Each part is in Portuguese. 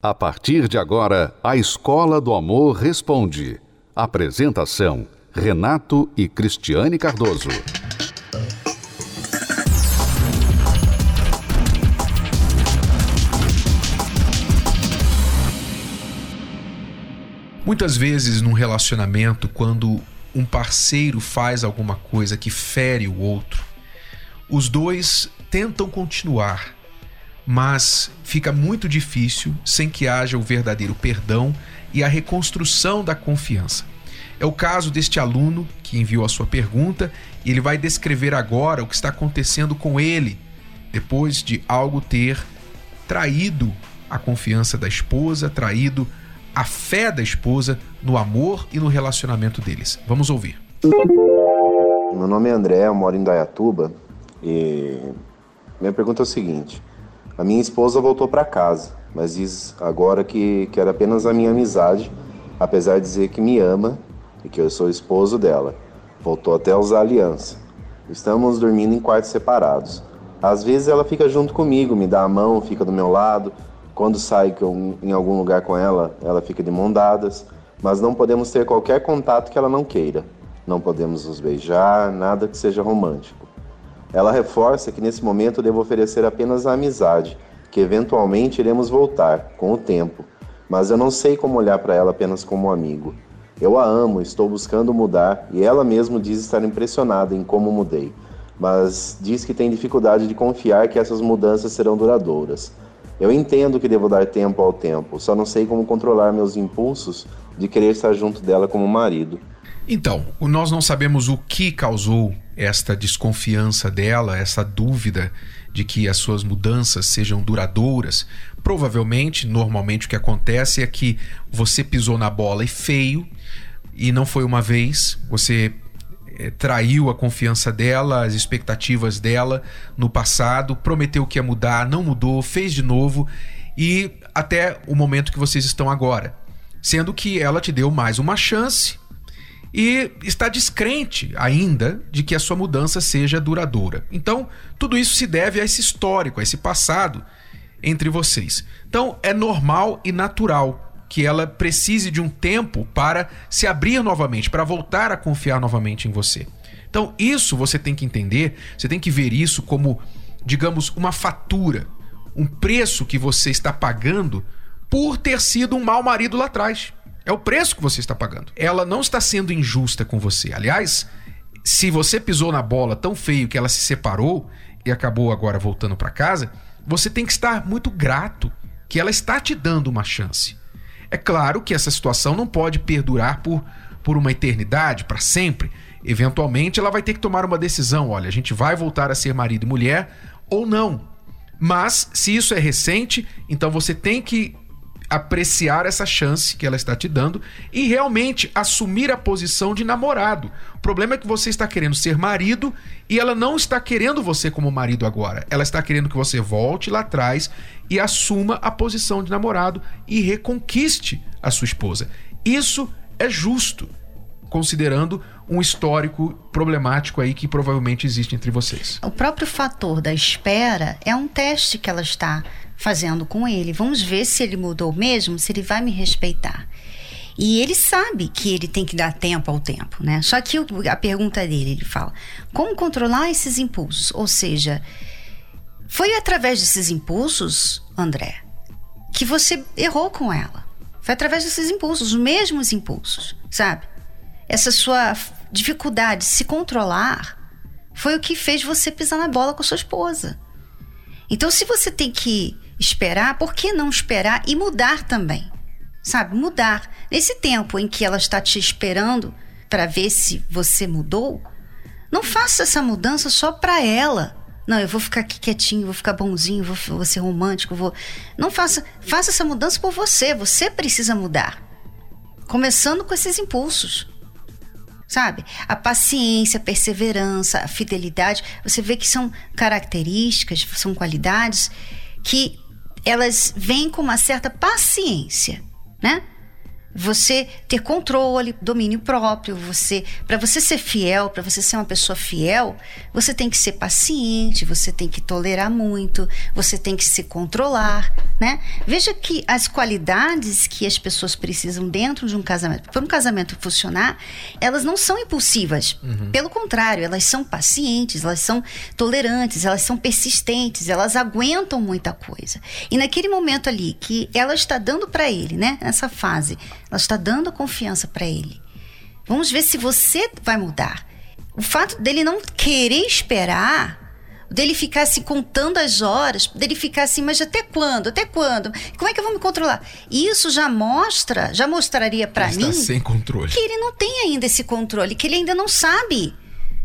A partir de agora, a Escola do Amor Responde. Apresentação: Renato e Cristiane Cardoso. Muitas vezes num relacionamento, quando um parceiro faz alguma coisa que fere o outro, os dois tentam continuar mas fica muito difícil sem que haja o verdadeiro perdão e a reconstrução da confiança. É o caso deste aluno que enviou a sua pergunta e ele vai descrever agora o que está acontecendo com ele depois de algo ter traído a confiança da esposa, traído a fé da esposa no amor e no relacionamento deles. Vamos ouvir. Meu nome é André, eu moro em Dayatuba e minha pergunta é o seguinte: a minha esposa voltou para casa, mas diz agora que quer apenas a minha amizade, apesar de dizer que me ama e que eu sou esposo dela. Voltou até a usar aliança. Estamos dormindo em quartos separados. Às vezes ela fica junto comigo, me dá a mão, fica do meu lado. Quando saio em algum lugar com ela, ela fica de mão dadas. Mas não podemos ter qualquer contato que ela não queira. Não podemos nos beijar, nada que seja romântico. Ela reforça que nesse momento devo oferecer apenas a amizade, que eventualmente iremos voltar com o tempo, mas eu não sei como olhar para ela apenas como amigo. Eu a amo, estou buscando mudar e ela mesmo diz estar impressionada em como mudei, mas diz que tem dificuldade de confiar que essas mudanças serão duradouras. Eu entendo que devo dar tempo ao tempo, só não sei como controlar meus impulsos de querer estar junto dela como marido. Então, nós não sabemos o que causou esta desconfiança dela, essa dúvida de que as suas mudanças sejam duradouras. Provavelmente, normalmente o que acontece é que você pisou na bola e feio, e não foi uma vez, você é, traiu a confiança dela, as expectativas dela no passado, prometeu que ia mudar, não mudou, fez de novo e até o momento que vocês estão agora. Sendo que ela te deu mais uma chance e está descrente ainda de que a sua mudança seja duradoura. Então, tudo isso se deve a esse histórico, a esse passado entre vocês. Então, é normal e natural que ela precise de um tempo para se abrir novamente, para voltar a confiar novamente em você. Então, isso você tem que entender, você tem que ver isso como, digamos, uma fatura, um preço que você está pagando por ter sido um mau marido lá atrás. É o preço que você está pagando. Ela não está sendo injusta com você. Aliás, se você pisou na bola tão feio que ela se separou e acabou agora voltando para casa, você tem que estar muito grato que ela está te dando uma chance. É claro que essa situação não pode perdurar por, por uma eternidade, para sempre. Eventualmente ela vai ter que tomar uma decisão: olha, a gente vai voltar a ser marido e mulher ou não. Mas se isso é recente, então você tem que apreciar essa chance que ela está te dando e realmente assumir a posição de namorado. O problema é que você está querendo ser marido e ela não está querendo você como marido agora. Ela está querendo que você volte lá atrás e assuma a posição de namorado e reconquiste a sua esposa. Isso é justo, considerando um histórico problemático aí que provavelmente existe entre vocês. O próprio fator da espera é um teste que ela está fazendo com ele. Vamos ver se ele mudou mesmo, se ele vai me respeitar. E ele sabe que ele tem que dar tempo ao tempo, né? Só que a pergunta dele, ele fala: como controlar esses impulsos? Ou seja, foi através desses impulsos, André, que você errou com ela. Foi através desses impulsos, os mesmos impulsos, sabe? Essa sua dificuldade de se controlar foi o que fez você pisar na bola com sua esposa. Então, se você tem que esperar, por que não esperar e mudar também? Sabe, mudar. Nesse tempo em que ela está te esperando para ver se você mudou, não faça essa mudança só para ela. Não, eu vou ficar aqui quietinho, vou ficar bonzinho, vou, vou ser romântico, vou. Não faça, faça essa mudança por você. Você precisa mudar. Começando com esses impulsos. Sabe? A paciência, a perseverança, a fidelidade, você vê que são características, são qualidades que elas vêm com uma certa paciência, né? Você ter controle, domínio próprio, você, para você ser fiel, para você ser uma pessoa fiel, você tem que ser paciente, você tem que tolerar muito, você tem que se controlar, né? Veja que as qualidades que as pessoas precisam dentro de um casamento, para um casamento funcionar, elas não são impulsivas. Uhum. Pelo contrário, elas são pacientes, elas são tolerantes, elas são persistentes, elas aguentam muita coisa. E naquele momento ali que ela está dando para ele, né, nessa fase, ela está dando confiança para ele. Vamos ver se você vai mudar. O fato dele não querer esperar, dele ficar se contando as horas, dele ficar assim, mas até quando? Até quando? Como é que eu vou me controlar? Isso já mostra, já mostraria para mim sem controle. que ele não tem ainda esse controle, que ele ainda não sabe.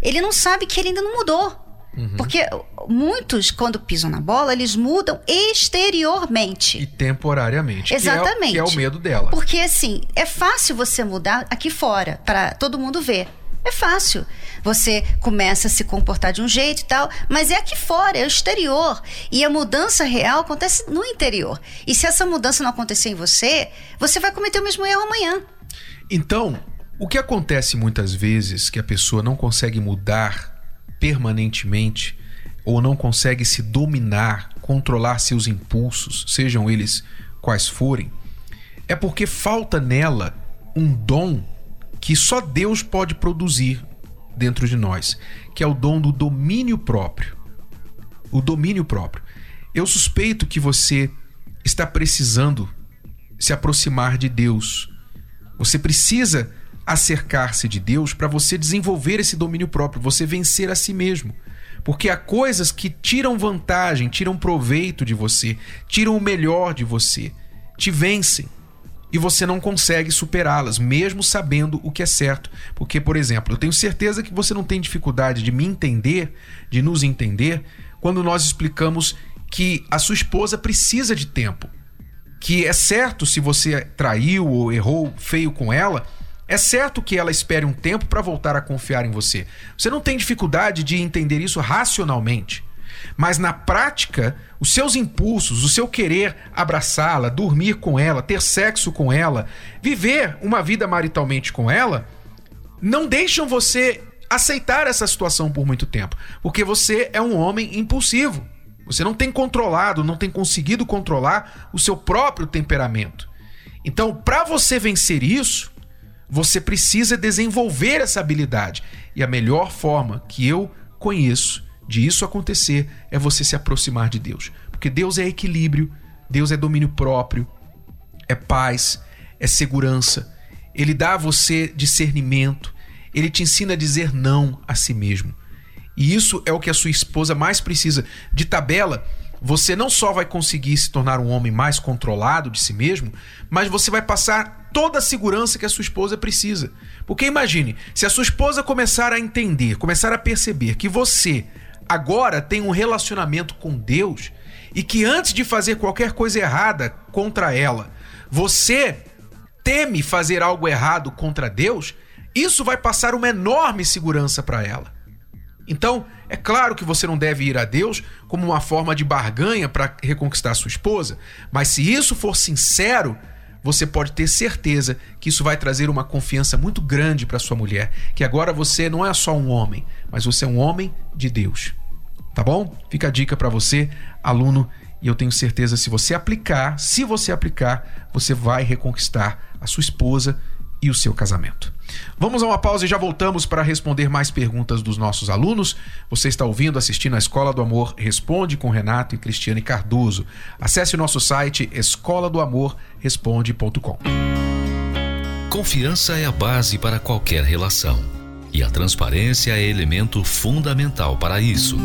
Ele não sabe que ele ainda não mudou. Uhum. Porque muitos, quando pisam na bola, eles mudam exteriormente. E temporariamente. Exatamente. Que é, que é o medo dela. Porque, assim, é fácil você mudar aqui fora, para todo mundo ver. É fácil. Você começa a se comportar de um jeito e tal, mas é aqui fora, é o exterior. E a mudança real acontece no interior. E se essa mudança não acontecer em você, você vai cometer o mesmo erro amanhã. Então, o que acontece muitas vezes que a pessoa não consegue mudar permanentemente ou não consegue se dominar, controlar seus impulsos, sejam eles quais forem, é porque falta nela um dom que só Deus pode produzir dentro de nós, que é o dom do domínio próprio. O domínio próprio. Eu suspeito que você está precisando se aproximar de Deus. Você precisa acercar-se de Deus para você desenvolver esse domínio próprio, você vencer a si mesmo. Porque há coisas que tiram vantagem, tiram proveito de você, tiram o melhor de você, te vencem. E você não consegue superá-las, mesmo sabendo o que é certo. Porque, por exemplo, eu tenho certeza que você não tem dificuldade de me entender, de nos entender, quando nós explicamos que a sua esposa precisa de tempo. Que é certo se você traiu ou errou feio com ela, é certo que ela espere um tempo para voltar a confiar em você. Você não tem dificuldade de entender isso racionalmente. Mas na prática, os seus impulsos, o seu querer abraçá-la, dormir com ela, ter sexo com ela, viver uma vida maritalmente com ela, não deixam você aceitar essa situação por muito tempo. Porque você é um homem impulsivo. Você não tem controlado, não tem conseguido controlar o seu próprio temperamento. Então, para você vencer isso, você precisa desenvolver essa habilidade. E a melhor forma que eu conheço de isso acontecer é você se aproximar de Deus. Porque Deus é equilíbrio, Deus é domínio próprio, é paz, é segurança. Ele dá a você discernimento, ele te ensina a dizer não a si mesmo. E isso é o que a sua esposa mais precisa. De tabela, você não só vai conseguir se tornar um homem mais controlado de si mesmo, mas você vai passar toda a segurança que a sua esposa precisa. Porque imagine, se a sua esposa começar a entender, começar a perceber que você agora tem um relacionamento com Deus e que antes de fazer qualquer coisa errada contra ela, você teme fazer algo errado contra Deus, isso vai passar uma enorme segurança para ela. Então, é claro que você não deve ir a Deus como uma forma de barganha para reconquistar sua esposa, mas se isso for sincero, você pode ter certeza que isso vai trazer uma confiança muito grande para sua mulher, que agora você não é só um homem, mas você é um homem de Deus. Tá bom? Fica a dica para você, aluno, e eu tenho certeza se você aplicar, se você aplicar, você vai reconquistar a sua esposa e o seu casamento. Vamos a uma pausa e já voltamos para responder mais perguntas dos nossos alunos. Você está ouvindo, assistindo a Escola do Amor Responde com Renato e Cristiane Cardoso. Acesse o nosso site escola do amor responde.com. Confiança é a base para qualquer relação e a transparência é elemento fundamental para isso.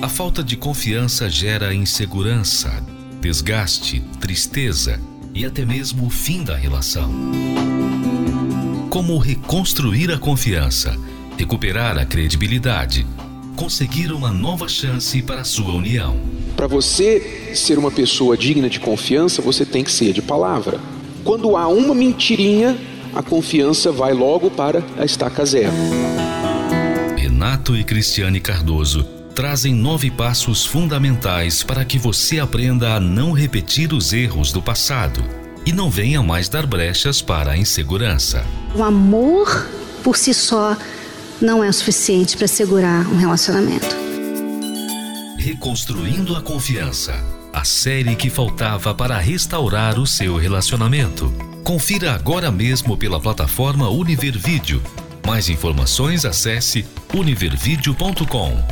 A falta de confiança gera insegurança, desgaste, tristeza e até mesmo o fim da relação. Como reconstruir a confiança, recuperar a credibilidade, conseguir uma nova chance para a sua união. Para você ser uma pessoa digna de confiança, você tem que ser de palavra. Quando há uma mentirinha, a confiança vai logo para a estaca zero. Renato e Cristiane Cardoso trazem nove passos fundamentais para que você aprenda a não repetir os erros do passado e não venha mais dar brechas para a insegurança. O amor por si só não é o suficiente para segurar um relacionamento. Reconstruindo a confiança. A série que faltava para restaurar o seu relacionamento. Confira agora mesmo pela plataforma Univer Vídeo. Mais informações acesse univervideo.com.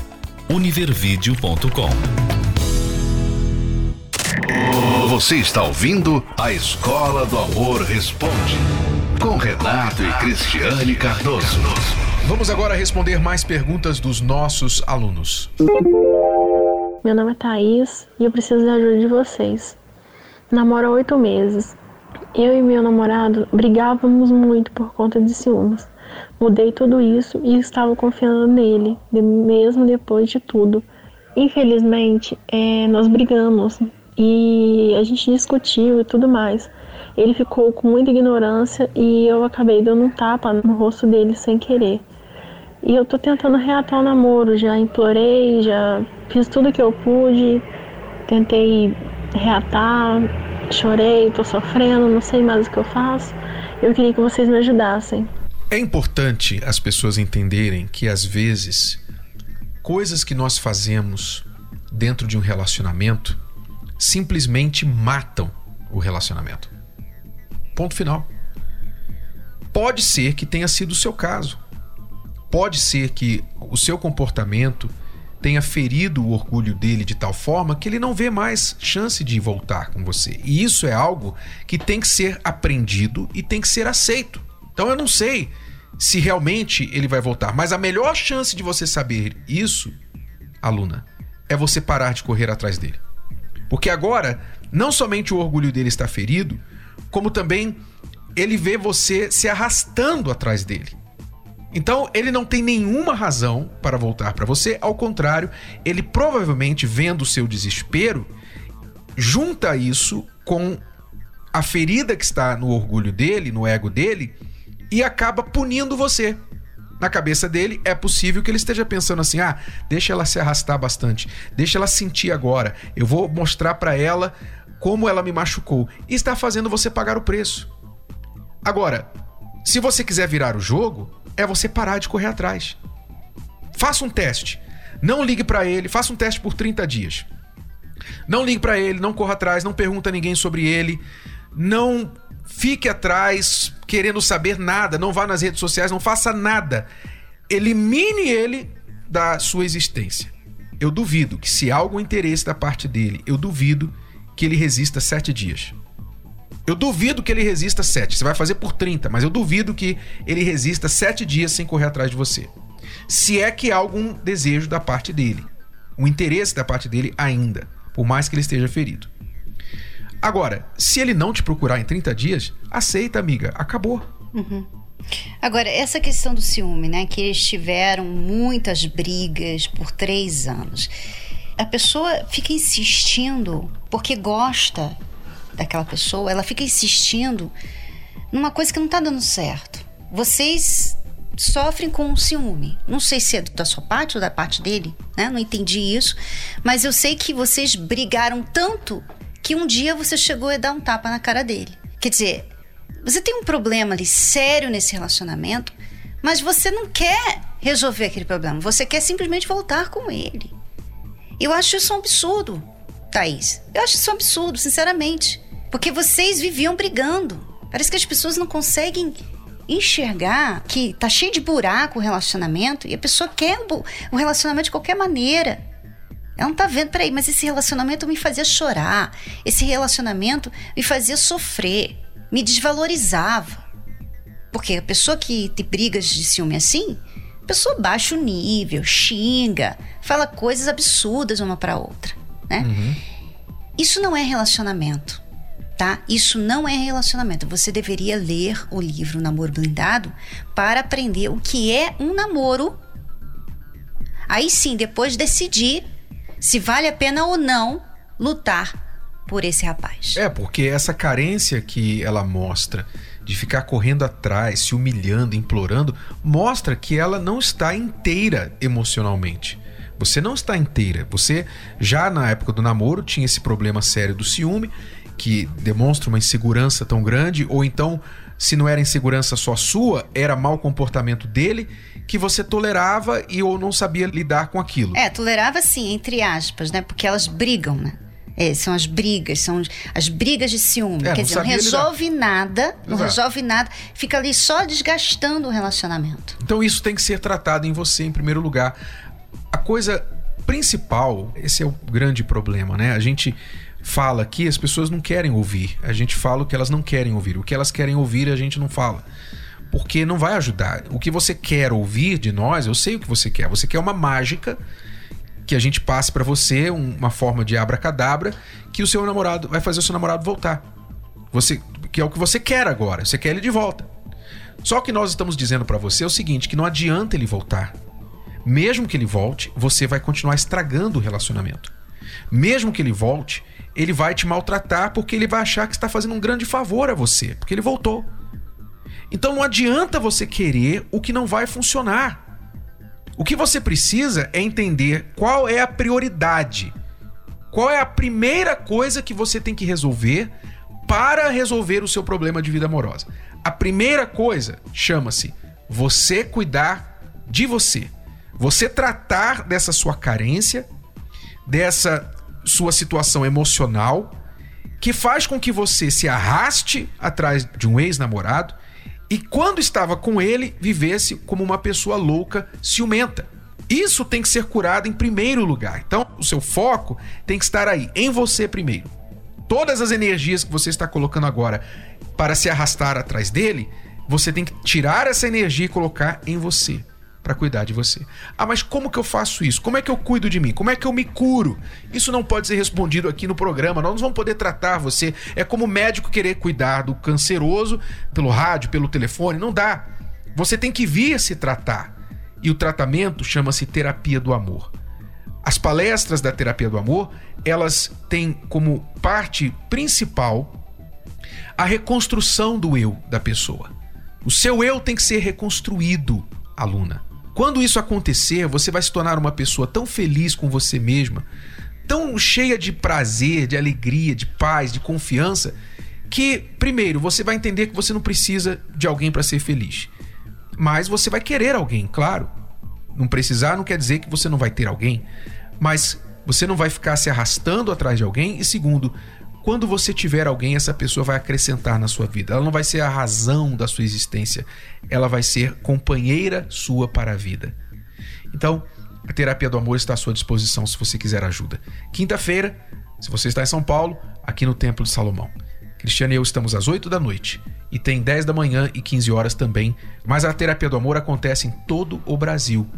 univervideo.com. Você está ouvindo a Escola do Amor Responde com Renato e Cristiane Cardoso. Vamos agora responder mais perguntas dos nossos alunos. Meu nome é Thaís e eu preciso da ajuda de vocês. Namoro há oito meses. Eu e meu namorado brigávamos muito por conta de ciúmes. Mudei tudo isso e estava confiando nele, mesmo depois de tudo. Infelizmente, é, nós brigamos e a gente discutiu e tudo mais. Ele ficou com muita ignorância e eu acabei dando um tapa no rosto dele sem querer. E eu tô tentando reatar o namoro, já implorei, já fiz tudo que eu pude, tentei reatar, chorei, tô sofrendo, não sei mais o que eu faço. Eu queria que vocês me ajudassem. É importante as pessoas entenderem que às vezes coisas que nós fazemos dentro de um relacionamento simplesmente matam o relacionamento. Ponto final. Pode ser que tenha sido o seu caso. Pode ser que o seu comportamento tenha ferido o orgulho dele de tal forma que ele não vê mais chance de voltar com você. E isso é algo que tem que ser aprendido e tem que ser aceito. Então eu não sei se realmente ele vai voltar, mas a melhor chance de você saber isso, aluna, é você parar de correr atrás dele. Porque agora, não somente o orgulho dele está ferido, como também ele vê você se arrastando atrás dele. Então, ele não tem nenhuma razão para voltar para você, ao contrário, ele provavelmente, vendo o seu desespero, junta isso com a ferida que está no orgulho dele, no ego dele, e acaba punindo você na cabeça dele, é possível que ele esteja pensando assim: ah, deixa ela se arrastar bastante, deixa ela sentir agora, eu vou mostrar para ela como ela me machucou. E está fazendo você pagar o preço. Agora, se você quiser virar o jogo, é você parar de correr atrás. Faça um teste. Não ligue para ele, faça um teste por 30 dias. Não ligue para ele, não corra atrás, não pergunta a ninguém sobre ele, não fique atrás querendo saber nada, não vá nas redes sociais, não faça nada. Elimine ele da sua existência. Eu duvido que, se há algum interesse da parte dele, eu duvido que ele resista sete dias. Eu duvido que ele resista sete. Você vai fazer por 30, mas eu duvido que ele resista sete dias sem correr atrás de você. Se é que há algum desejo da parte dele, um interesse da parte dele ainda, por mais que ele esteja ferido. Agora, se ele não te procurar em 30 dias, aceita, amiga, acabou. Uhum. Agora, essa questão do ciúme, né? Que eles tiveram muitas brigas por três anos. A pessoa fica insistindo porque gosta daquela pessoa, ela fica insistindo numa coisa que não está dando certo. Vocês sofrem com o ciúme. Não sei se é da sua parte ou da parte dele, né? Não entendi isso. Mas eu sei que vocês brigaram tanto que um dia você chegou a dar um tapa na cara dele. Quer dizer, você tem um problema ali sério nesse relacionamento, mas você não quer resolver aquele problema, você quer simplesmente voltar com ele. Eu acho isso um absurdo, Thaís. Eu acho isso um absurdo, sinceramente. Porque vocês viviam brigando. Parece que as pessoas não conseguem enxergar que tá cheio de buraco o relacionamento e a pessoa quer o relacionamento de qualquer maneira. Ela não tá vendo, peraí, mas esse relacionamento me fazia chorar. Esse relacionamento me fazia sofrer, me desvalorizava. Porque a pessoa que te brigas de ciúme assim, a pessoa baixa o nível, xinga, fala coisas absurdas uma para outra, né? Uhum. Isso não é relacionamento, tá? Isso não é relacionamento. Você deveria ler o livro Namoro Blindado para aprender o que é um namoro. Aí sim, depois decidir se vale a pena ou não lutar por esse rapaz. É, porque essa carência que ela mostra de ficar correndo atrás, se humilhando, implorando, mostra que ela não está inteira emocionalmente. Você não está inteira. Você já na época do namoro tinha esse problema sério do ciúme que demonstra uma insegurança tão grande, ou então, se não era insegurança só sua, era mau comportamento dele que você tolerava e ou não sabia lidar com aquilo. É, tolerava sim, entre aspas, né? Porque elas brigam, né? É, são as brigas, são as brigas de ciúme. É, Quer não dizer, não resolve nada, não Exato. resolve nada, fica ali só desgastando o relacionamento. Então isso tem que ser tratado em você em primeiro lugar. A coisa principal, esse é o grande problema, né? A gente fala aqui, as pessoas não querem ouvir. A gente fala o que elas não querem ouvir. O que elas querem ouvir, a gente não fala. Porque não vai ajudar. O que você quer ouvir de nós, eu sei o que você quer. Você quer uma mágica que a gente passe pra você, um- uma forma de abracadabra, que o seu namorado vai fazer o seu namorado voltar. Você, que é o que você quer agora. Você quer ele de volta. Só que nós estamos dizendo pra você o seguinte, que não adianta ele voltar. Mesmo que ele volte, você vai continuar estragando o relacionamento. Mesmo que ele volte, ele vai te maltratar porque ele vai achar que está fazendo um grande favor a você, porque ele voltou. Então não adianta você querer o que não vai funcionar. O que você precisa é entender qual é a prioridade. Qual é a primeira coisa que você tem que resolver para resolver o seu problema de vida amorosa? A primeira coisa chama-se você cuidar de você. Você tratar dessa sua carência, dessa sua situação emocional, que faz com que você se arraste atrás de um ex-namorado e quando estava com ele, vivesse como uma pessoa louca, ciumenta. Isso tem que ser curado em primeiro lugar. Então, o seu foco tem que estar aí, em você primeiro. Todas as energias que você está colocando agora para se arrastar atrás dele, você tem que tirar essa energia e colocar em você, para cuidar de você. Ah, mas como que eu faço isso? Como é que eu cuido de mim? Como é que eu me curo? Isso não pode ser respondido aqui no programa. Nós não vamos poder tratar você. É como médico querer cuidar do canceroso pelo rádio, pelo telefone. Não dá. Você tem que vir se tratar. E o tratamento chama-se terapia do amor. As palestras da terapia do amor, elas têm como parte principal a reconstrução do eu da pessoa. O seu eu tem que ser reconstruído, aluna. Quando isso acontecer, você vai se tornar uma pessoa tão feliz com você mesma, tão cheia de prazer, de alegria, de paz, de confiança, que, primeiro, você vai entender que você não precisa de alguém para ser feliz. Mas você vai querer alguém, claro. Não precisar não quer dizer que você não vai ter alguém, mas você não vai ficar se arrastando atrás de alguém. E segundo, quando você tiver alguém, essa pessoa vai acrescentar na sua vida. Ela não vai ser a razão da sua existência, ela vai ser companheira sua para a vida. Então, a terapia do amor está à sua disposição se você quiser ajuda. Quinta-feira, se você está em São Paulo, aqui no Templo de Salomão. Cristiano e eu estamos às 8 da noite e tem 10 da manhã e 15 horas também, mas a terapia do amor acontece em todo o Brasil.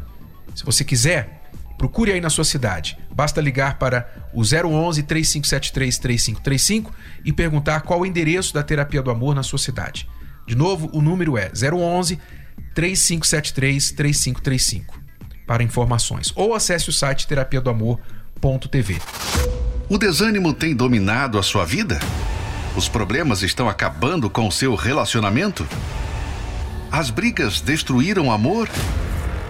Se você quiser, procure aí na sua cidade. Basta ligar para o 011 3573 3535 e perguntar qual o endereço da terapia do amor na sua cidade. De novo, o número é 011 3573 3535 para informações ou acesse o site terapia do amor.tv. O desânimo tem dominado a sua vida? Os problemas estão acabando com o seu relacionamento? As brigas destruíram o amor?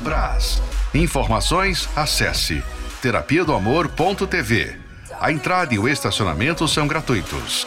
Brás. Informações, acesse terapia do amor.tv. A entrada e o estacionamento são gratuitos.